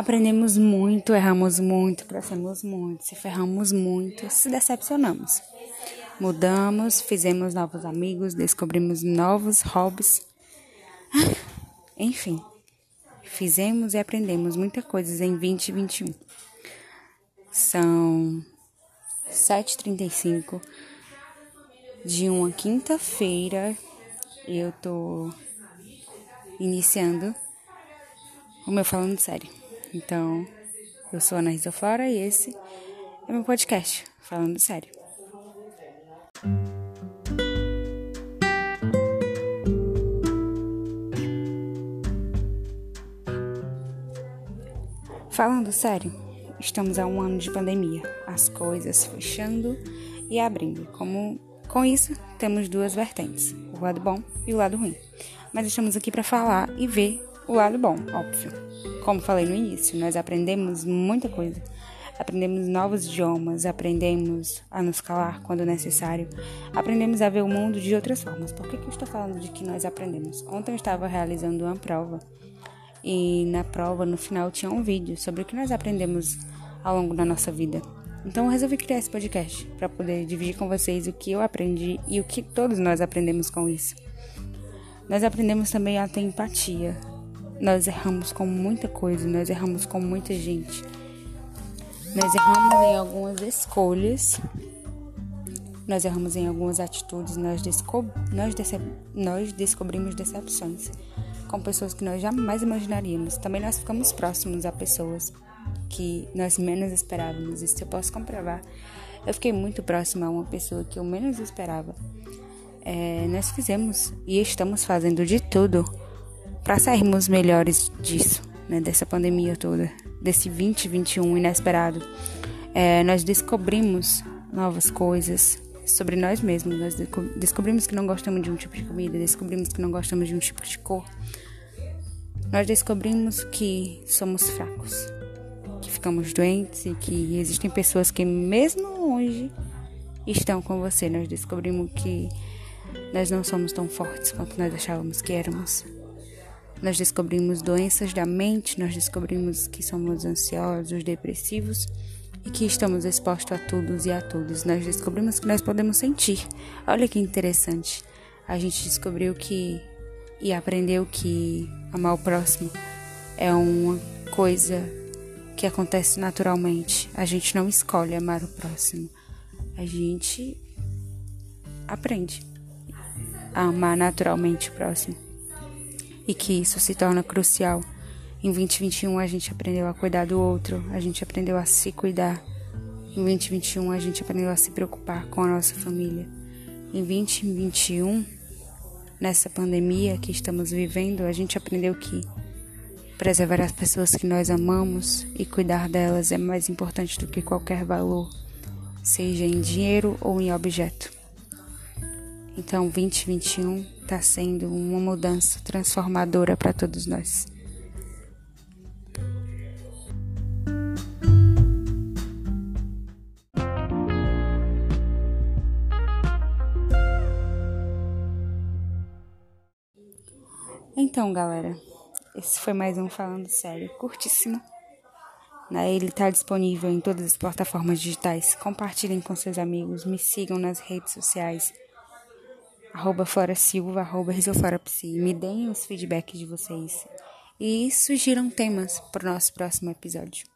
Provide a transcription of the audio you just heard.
Aprendemos muito, erramos muito, crescemos muito, se ferramos muito, se decepcionamos. Mudamos, fizemos novos amigos, descobrimos novos hobbies. Enfim, fizemos e aprendemos muitas coisas em 2021. São 7h35 de uma quinta-feira. Eu tô iniciando o meu falando sério. Então, eu sou a Ana Flora e esse é meu podcast, falando sério. Falando sério, estamos a um ano de pandemia, as coisas fechando e abrindo. Como com isso, temos duas vertentes, o lado bom e o lado ruim. Mas estamos aqui para falar e ver o lado bom, óbvio. Como falei no início, nós aprendemos muita coisa. Aprendemos novos idiomas, aprendemos a nos calar quando necessário, aprendemos a ver o mundo de outras formas. Por que, que eu estou falando de que nós aprendemos? Ontem eu estava realizando uma prova e na prova, no final, tinha um vídeo sobre o que nós aprendemos ao longo da nossa vida. Então eu resolvi criar esse podcast para poder dividir com vocês o que eu aprendi e o que todos nós aprendemos com isso. Nós aprendemos também a ter empatia, nós erramos com muita coisa, nós erramos com muita gente. Nós erramos em algumas escolhas, nós erramos em algumas atitudes, nós, desco nós, nós descobrimos decepções com pessoas que nós jamais imaginaríamos. Também nós ficamos próximos a pessoas que nós menos esperávamos. Isso eu posso comprovar. Eu fiquei muito próxima a uma pessoa que eu menos esperava. É, nós fizemos e estamos fazendo de tudo para sairmos melhores disso, né, dessa pandemia toda, desse 2021 inesperado. É, nós descobrimos novas coisas sobre nós mesmos. Nós descobrimos que não gostamos de um tipo de comida, descobrimos que não gostamos de um tipo de cor. Nós descobrimos que somos fracos, que ficamos doentes e que existem pessoas que, mesmo longe, estão com você. Nós descobrimos que nós não somos tão fortes quanto nós achávamos que éramos. Nós descobrimos doenças da mente, nós descobrimos que somos ansiosos, depressivos e que estamos expostos a todos e a todos. Nós descobrimos que nós podemos sentir. Olha que interessante. A gente descobriu que e aprendeu que amar o próximo é uma coisa que acontece naturalmente. A gente não escolhe amar o próximo. A gente aprende a amar naturalmente o próximo e que isso se torna crucial. Em 2021 a gente aprendeu a cuidar do outro, a gente aprendeu a se cuidar. Em 2021 a gente aprendeu a se preocupar com a nossa família. Em 2021, nessa pandemia que estamos vivendo, a gente aprendeu que preservar as pessoas que nós amamos e cuidar delas é mais importante do que qualquer valor, seja em dinheiro ou em objeto. Então, 2021 está sendo uma mudança transformadora para todos nós. Então, galera, esse foi mais um Falando Sério, curtíssimo. Né? Ele está disponível em todas as plataformas digitais. Compartilhem com seus amigos, me sigam nas redes sociais arroba Flora Silva, arroba Risoflorapsi. Me deem os feedbacks de vocês e sugiram temas para o nosso próximo episódio.